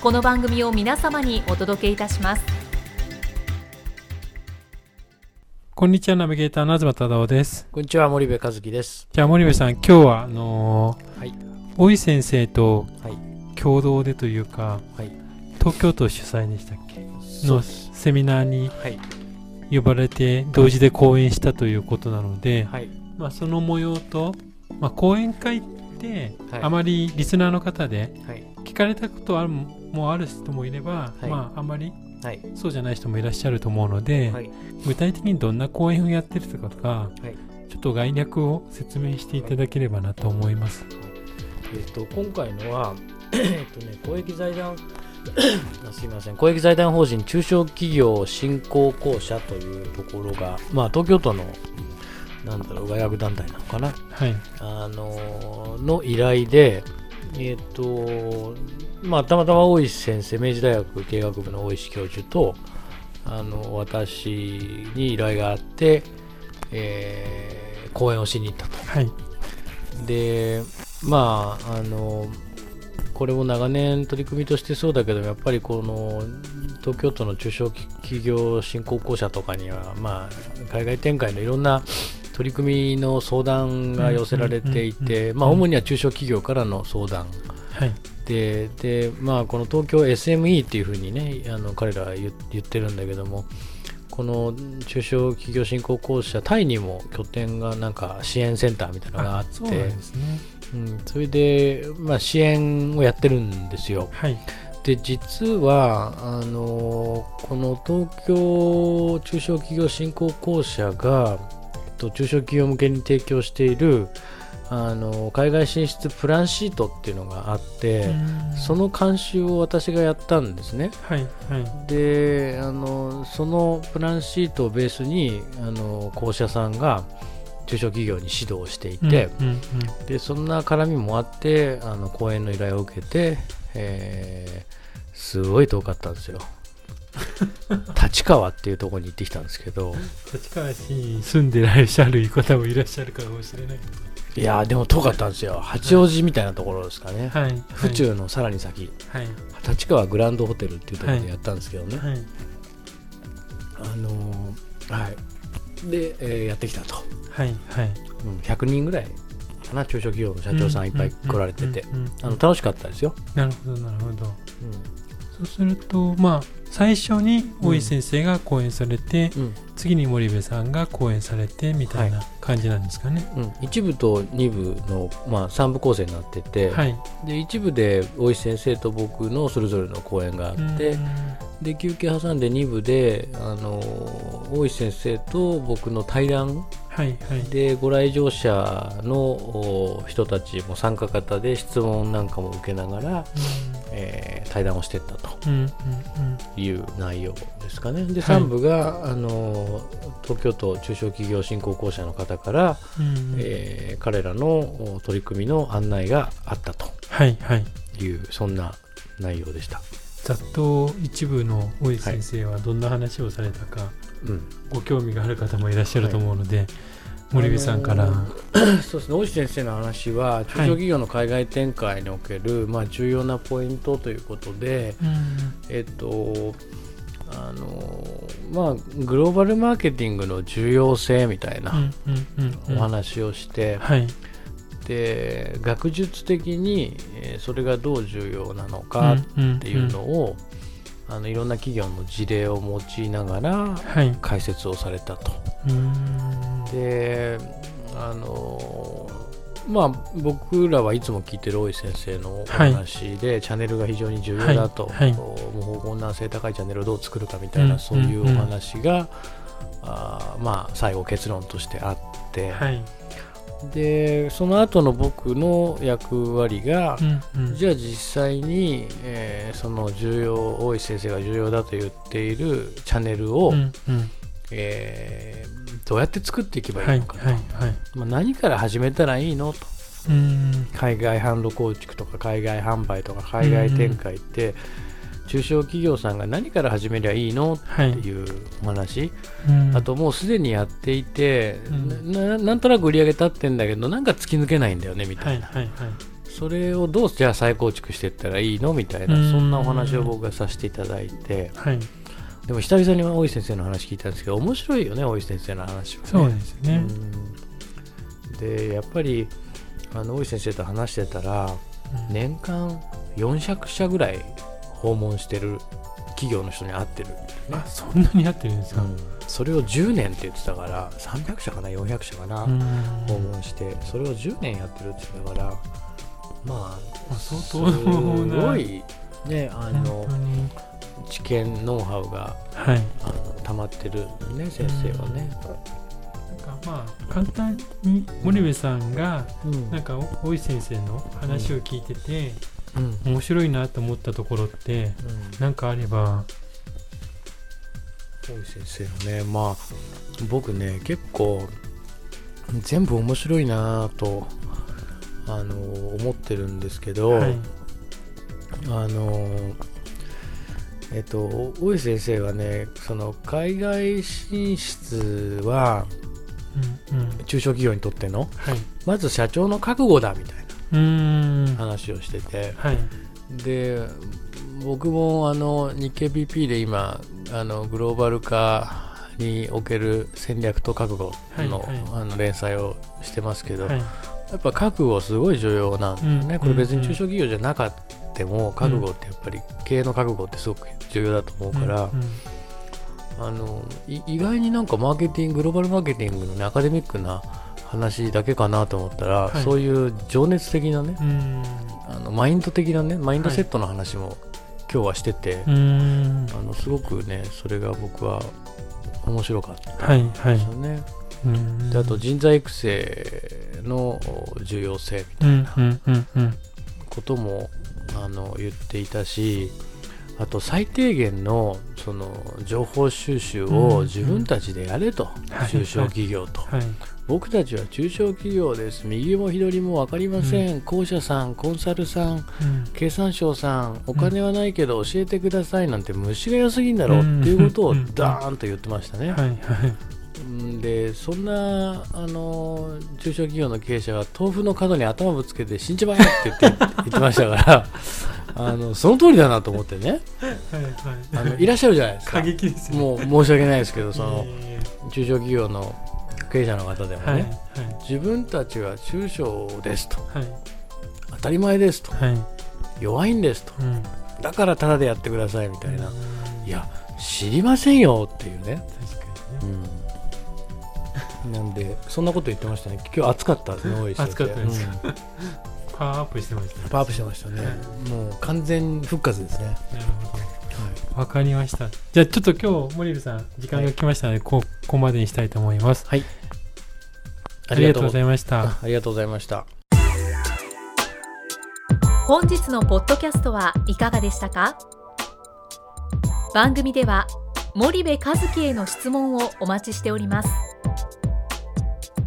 この番組を皆様にお届けいたします。こんにちはナビゲーターの東忠夫です。こんにちは森部和樹です。じゃあ森部さん今日はあのーはい。大井先生とはい。共同でというかはい。東京都主催でしたっけ？のセミナーにはい。呼ばれて同時で講演したということなので、はい。まあ、その模様と、まあ、講演会ってはい。あまりリスナーの方ではい。聞かれたことあるもある人もいれば、はい。まあ、あまりはい。そうじゃない人もいらっしゃると思うので、はい。具体的にどんな講演をやってるとかとか、はい。ちょっと概略を説明していただければなと思います。えっと今回のは えっとね公益財団 あすいません。公益財団法人中小企業振興公社というところがまあ東京都のなんだろう外学団体なのかな。はい。あのの依頼で、えっ、と、まあ、たまたま大石先生、明治大学経営学部の大石教授と、あの、私に依頼があって、えー講演をしに行ったと。はい。で、まあ、あの、これも長年取り組みとしてそうだけど、やっぱりこの東京都の中小企業振興公社とかには、まあ、海外展開のいろんな取り組みの相談が寄せられていて、主には中小企業からの相談はい。で、でまあ、この東京 SME っていうふうにね、あの彼らは言言ってるんだけども、この中小企業振興公社、タイにも拠点がなんか支援センターみたいなのがあって、そ。うん、それで、まあ、支援をやってるんですよ。はい。で実はあのこの東京中小企業振興公社が、えっと、中小企業向けに提供しているあの海外進出プランシートっていうのがあって、その監修を私がやったんですね。はい。はい。であのそのプランシートをベースにあの公社さんが中小企業に指導をしていて、うんうんでそんな絡みもあってあの講演の依頼を受けて、えーすごい遠かったんですよ 立川っていうところに行ってきたんですけど立川市に住んでらっしゃる方もいらっしゃるかもしれない。いやーでも遠かったんですよ。八王子みたいなところですかね、はい。府中のさらに先。はい。立川グランドホテルっていうところでやったんですけどね、はい。あのーはい。で、えーやってきたと、はい。はい。うん、100人ぐらいかな中小企業の社長さんいっぱい来られてて、楽しかったですよ、なるほど、なるほど。うそうすると、まあ、最初に大井先生が講演されて、んうん次に森部さんが講演されてみたいな感じなんですかね。うん、1部と2部の、まあ、3部構成になってて、はい。で1部で大石先生と僕のそれぞれの講演があって、うんで休憩挟んで2部であの大石先生と僕の対談はい。はい。でご来場者のお人たちも参加型で質問なんかも受けながら、えー対談をしていったとうん。うん。うん。いう内容ですかね。ではい3部が、あの東京都中小企業振興公社の方から、うん。えー彼らのお取り組みの案内があったとはい。はい。いうそんな内容でした。ざっと一部の大井先生はどんな話をされたか、うん、ご興味がある方もいらっしゃると思うので、森部さんから、あのー そうですね。大石先生の話は中小企業の海外展開における、まあ、重要なポイントということで、うん。えっとあのーまあ、グローバルマーケティングの重要性みたいなうんうんうんうん。お話をして、はい。で学術的にえーそれがどう重要なのかっっていうのを、あのいろんな企業の事例を用いながらはい。解説をされたと。うーん。であのまあ僕らはいつも聞いてる大井先生のお話で、チャンネルが非常に重要だと、はい。はい。こう無方向な性高いチャンネルをどう作るかみたいな、うん。そういうお話が、あーまあ最後結論としてあって、はいでその後の僕の役割が、うんうん。じゃあ実際に、えーその重要大石先生が重要だと言っているチャンネルを、うんうん。えーどうやって作っていけばはいいのかと、はいはいまあ、何から始めたらいいのと。海外販路構築とか海外販売とか海外展開って、中小企業さんが何から始めりゃいいの？はい。っていうお話、うん。あともうすでにやっていて、うん。ななんとなく売り上げ立ってんだけどなんか突き抜けないんだよねみたな、はいいはいはい。それをどうじゃあ再構築していったらいいの？みたいな、うん。そんなお話を僕がさせていただいて。はい。でも久々に大石先生の話聞いたんですけど面白いよね大石先生の話は、ね、そうですね。うん。でやっぱりあの大石先生と話してたらうん。年間400社ぐらい訪問してる企業の人に会ってる、あそんなにやってるんですか？それを10年って言ってたから300社かな？400社かな、うん。訪問してそれを10年やってるって言ってたからまああ相す当なごいねあ本の知見ノウハウがはい。あの溜まってるね先生はね、なんかまあ簡単に森部さんがうん。なんかお大石先生の話を聞いててうん面白いなと思ったところってうん。なんかあれば。大石先生のねまあ僕ね結構全部面白いなぁとあの思ってるんですけど、はい。あのえっと大石先生はねその海外進出はうんうん。中小企業にとってのはい。まず社長の覚悟だみたいな話をしてて。はい。で僕もあの日経 BP で今あのグローバル化における戦略と覚悟の,、はいはい。あの連載をしてますけど、はい。やっぱ覚悟すごい重要なんだよね、うんこれ別に中小企業じゃなかったも覚悟ってやっぱり経営の覚悟ってすごく重要だと思うから、うんうん。あのい意外になんかマーケティンググローバルマーケティングの、ね、アカデミックな話だけかなと思ったら、はい。そういう情熱的なねうん。あのマインド的なねマインドセットの話も今日はしてて、うーん。あのすごくねそれが僕は面白かったはいはいですよね。うん。であと人材育成の重要性みたうんいなことも、あの言っていたしあと最低限のその情報収集を自分たちでやれと、はい。中小企業と、はい。僕たちは中小企業です。右も左も分かりません、公社さんコンサルさんうん。経産省さんお金はないけど教えてくださいなんて虫が良すぎんだろうっていうことをうんダーンと言ってましたね。はいはい。うんでそんなあの中小企業の経営者が豆腐の角に頭ぶつけて死んじまえって言って 言ってましたからあのその通りだなと思ってね。はいはい。あのいらっしゃるじゃないですか。過激ですね。もう申し訳ないですけどそのえ中小企業の経営者の方でもーはいね、自分たちは中小ですと。はい。当たり前ですと。はい。弱いんですと。うん。だからタダでやってくださいみたいな、うん。いや知りませんよっていうね、確かにね。うん、なんでそんなこと言ってましたね。今日暑かったですね大石暑かったです。うん。パワーアップしてましたね。パワーアップしてましたね、もう完全復活ですね、なるほど。わかりました。じゃあちょっと今日モリルさん時間が来ましたので、こここまでにしたいと思います。はい。ありがとうございいました。あありがとうございました。本日のポッドキャストはいかがでしたか？番組では森部和樹への質問をお待ちしております